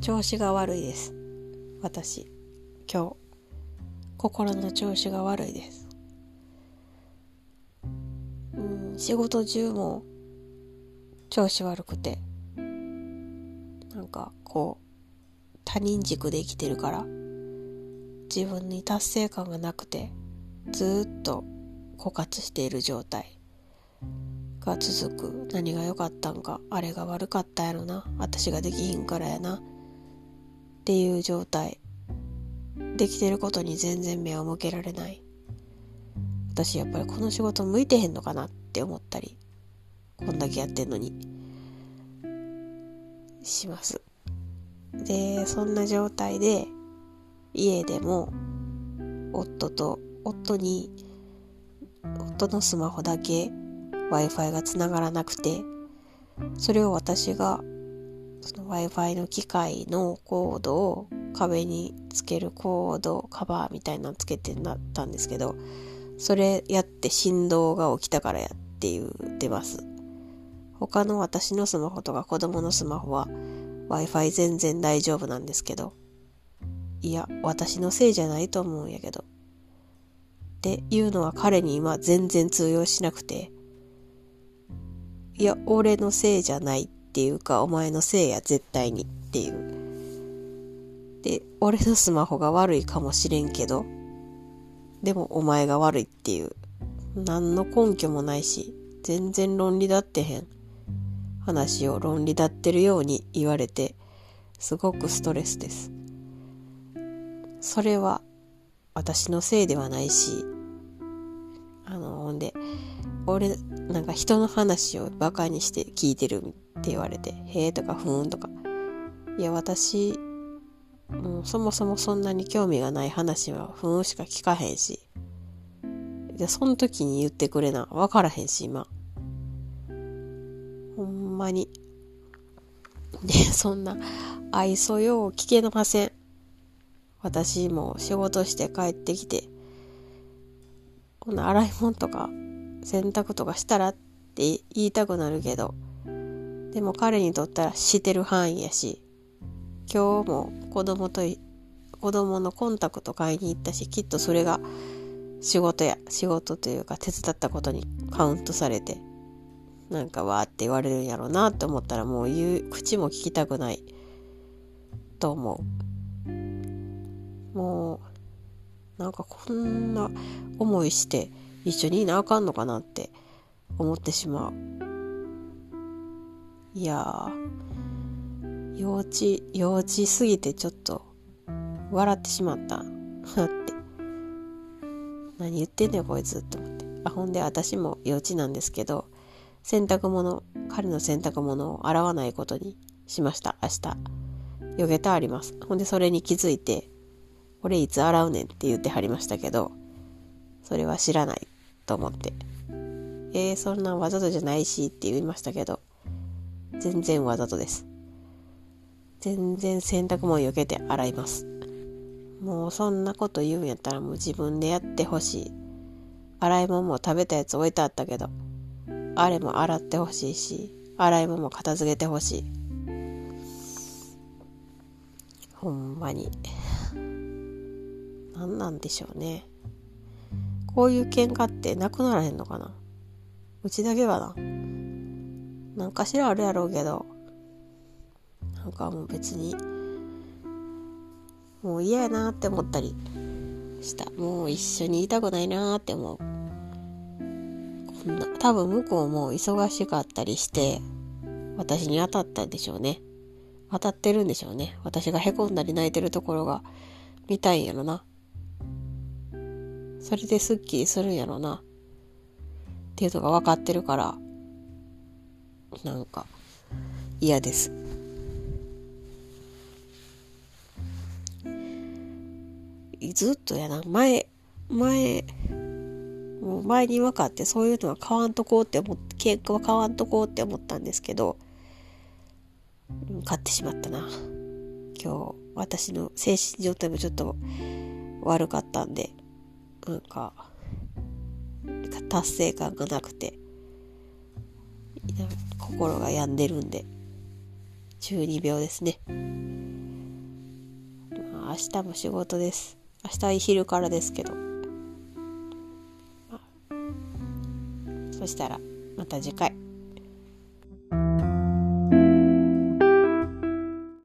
調子が悪いです。私今日。心の調子が悪いです。うん仕事中も調子悪くて。なんかこう他人軸で生きてるから。自分に達成感がなくてずっと枯渇している状態が続く。何が良かったんかあれが悪かったやろな。私ができひんからやな。っていう状態。できてることに全然目を向けられない。私やっぱりこの仕事向いてへんのかなって思ったりこんだけやってんのに。します。でそんな状態で家でも夫と夫に夫のスマホだけ Wi-Fi がつながらなくてそれを私がその Wi-Fi の機械のコードを壁につけるコードカバーみたいなのつけてなったんですけどそれやって振動が起きたからやって言ってます。他の私のスマホとか子供のスマホは Wi-Fi 全然大丈夫なんですけどいや私のせいじゃないと思うんやけど。っていうのは彼に今全然通用しなくていや俺のせいじゃないってていうかお前のせいや絶対にっていう。で俺のスマホが悪いかもしれんけどでもお前が悪いっていう。何の根拠もないし全然論理立ってへん。話を論理立ってるように言われてすごくストレスです。それは私のせいではないしあのほんで俺なんか人の話をバカにして聞いてるって言われて「へえ」とか「ふーん」とか。いや私もうそもそもそんなに興味がない話はふーんしか聞かへんし。でその時に言ってくれな。分からへんし今。ほんまに。でそんな愛想よう聞けません。私も仕事して帰ってきてこの洗い物とか洗濯とかしたらって言いたくなるけど。でも彼にとったらしてる範囲やし今日も子供と子供のコンタクト買いに行ったしきっとそれが仕事や仕事というか手伝ったことにカウントされてなんかわーって言われるんやろうなって思ったらもう言う口も聞きたくないと思う。もうなんかこんな思いして一緒にいなあかんのかなって思ってしまう。いやー幼稚幼稚すぎてちょっと笑ってしまった。って。何言ってんねんこいつって思って。あほんで私も幼稚なんですけど洗濯物彼の洗濯物を洗わないことにしました。明日。よげてあります。ほんでそれに気づいて「俺いつ洗うねん」って言ってはりましたけどそれは知らないと思って「えー、そんなわざとじゃないし」って言いましたけど全然わざとです。全然洗濯物よけて洗います。もうそんなこと言うんやったらもう自分でやってほしい。洗い物も食べたやつ置いてあったけどあれも洗ってほしいし洗い物も片付けてほしい。ほんまに。何なんでしょうね。こういう喧嘩ってなくならへんのかな。うちだけはな。何かしらあるやろうけど。なんかもう別にもう嫌やなって思ったりした。もう一緒にいたくないなって思う。こんな多分向こうも忙しかったりして私に当たったんでしょうね。当たってるんでしょうね。私がへこんだり泣いてるところが見たいんやろな。それですっきりするんやろな。っていうのが分かってるから。なんか嫌です。ずっとやな。前前もう前に分かってそういうのは買わんとこうって思って喧嘩は買わんとこうって思ったんですけど買ってしまったな。今日私の精神状態もちょっと悪かったんでなんか達成感がなくて。心が病んでるんで。12秒ですね、明日も仕事です。明日昼からですけど、そしたらまた次回。